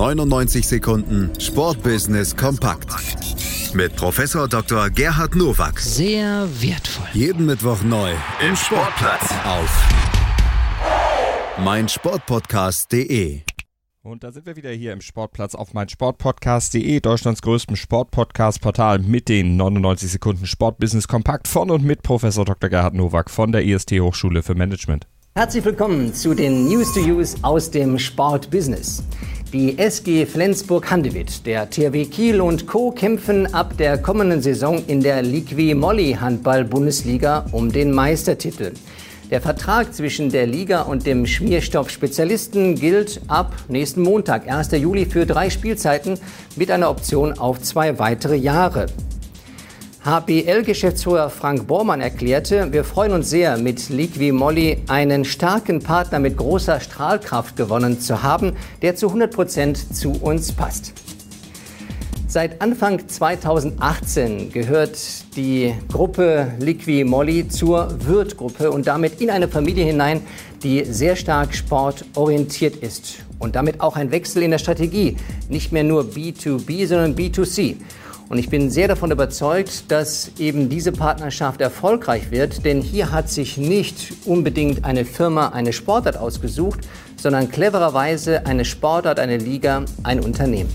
99 Sekunden Sportbusiness kompakt mit Professor Dr. Gerhard Nowak. Sehr wertvoll. Jeden Mittwoch neu im Sportplatz auf meinsportpodcast.de. Und da sind wir wieder hier im Sportplatz auf meinsportpodcast.de, Deutschlands größtem Sportpodcast-Portal mit den 99 Sekunden Sportbusiness kompakt von und mit Professor Dr. Gerhard Nowak von der IST Hochschule für Management. Herzlich willkommen zu den News to Use aus dem Sportbusiness. Die SG Flensburg-Handewitt, der THW Kiel und Co. kämpfen ab der kommenden Saison in der Liqui Molly Handball-Bundesliga um den Meistertitel. Der Vertrag zwischen der Liga und dem Schmierstoff-Spezialisten gilt ab nächsten Montag, 1. Juli, für drei Spielzeiten mit einer Option auf zwei weitere Jahre. HBL-Geschäftsführer Frank Bormann erklärte, wir freuen uns sehr, mit Liqui Molly einen starken Partner mit großer Strahlkraft gewonnen zu haben, der zu 100 Prozent zu uns passt. Seit Anfang 2018 gehört die Gruppe Liqui Molly zur Wirth-Gruppe und damit in eine Familie hinein, die sehr stark sportorientiert ist. Und damit auch ein Wechsel in der Strategie. Nicht mehr nur B2B, sondern B2C. Und ich bin sehr davon überzeugt, dass eben diese Partnerschaft erfolgreich wird, denn hier hat sich nicht unbedingt eine Firma eine Sportart ausgesucht, sondern clevererweise eine Sportart, eine Liga, ein Unternehmen.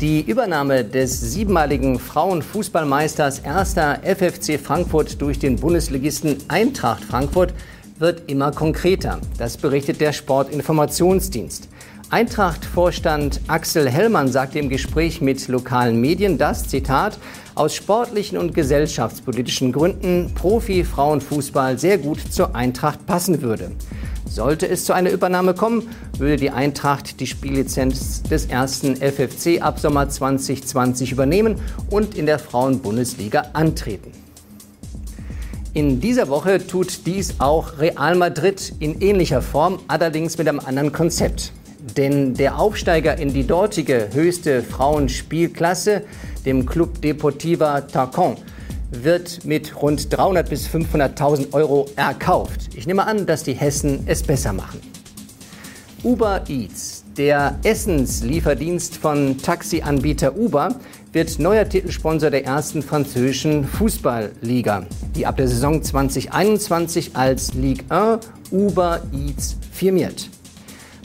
Die Übernahme des siebenmaligen Frauenfußballmeisters 1. FFC Frankfurt durch den Bundesligisten Eintracht Frankfurt wird immer konkreter. Das berichtet der Sportinformationsdienst. Eintracht-Vorstand Axel Hellmann sagte im Gespräch mit lokalen Medien, dass, Zitat, aus sportlichen und gesellschaftspolitischen Gründen Profi-Frauenfußball sehr gut zur Eintracht passen würde. Sollte es zu einer Übernahme kommen, würde die Eintracht die Spiellizenz des ersten FFC ab Sommer 2020 übernehmen und in der Frauenbundesliga antreten. In dieser Woche tut dies auch Real Madrid in ähnlicher Form, allerdings mit einem anderen Konzept. Denn der Aufsteiger in die dortige höchste Frauenspielklasse, dem Club Deportiva Tarcon, wird mit rund 300 bis 500.000 Euro erkauft. Ich nehme an, dass die Hessen es besser machen. Uber Eats, der Essenslieferdienst von Taxianbieter Uber, wird neuer Titelsponsor der ersten französischen Fußballliga, die ab der Saison 2021 als Ligue 1 Uber Eats firmiert.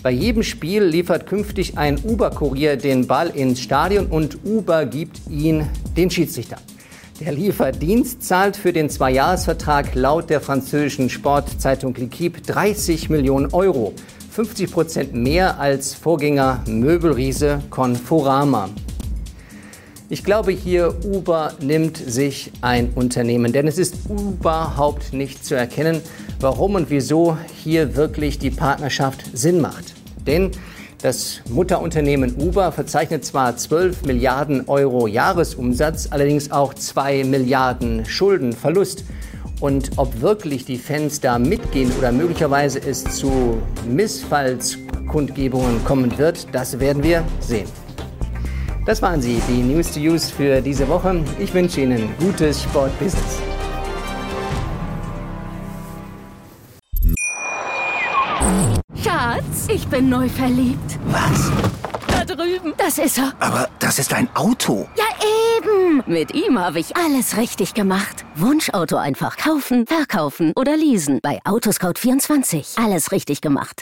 Bei jedem Spiel liefert künftig ein Uber-Kurier den Ball ins Stadion und Uber gibt ihn den Schiedsrichter. Der Lieferdienst zahlt für den Zweijahresvertrag laut der französischen Sportzeitung L'Equipe 30 Millionen Euro. 50 Prozent mehr als Vorgänger Möbelriese Conforama. Ich glaube hier, Uber nimmt sich ein Unternehmen, denn es ist überhaupt nicht zu erkennen, warum und wieso hier wirklich die Partnerschaft Sinn macht. Denn das Mutterunternehmen Uber verzeichnet zwar 12 Milliarden Euro Jahresumsatz, allerdings auch 2 Milliarden Schuldenverlust. Und ob wirklich die Fans da mitgehen oder möglicherweise es zu Missfallskundgebungen kommen wird, das werden wir sehen. Das waren sie, die News to Use für diese Woche. Ich wünsche Ihnen gutes Sportbusiness. Schatz, ich bin neu verliebt. Was? Da drüben. Das ist er. Aber das ist ein Auto. Ja, eben. Mit ihm habe ich alles richtig gemacht. Wunschauto einfach kaufen, verkaufen oder leasen. Bei Autoscout24. Alles richtig gemacht.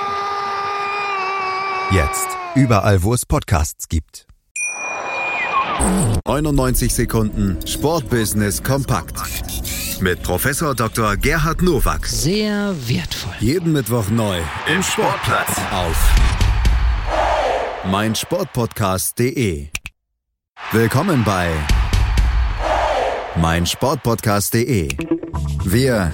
Jetzt überall, wo es Podcasts gibt. 99 Sekunden Sportbusiness kompakt mit Professor Dr. Gerhard Nowak. Sehr wertvoll. Jeden Mittwoch neu im Sportplatz auf meinsportpodcast.de. Willkommen bei meinsportpodcast.de. Wir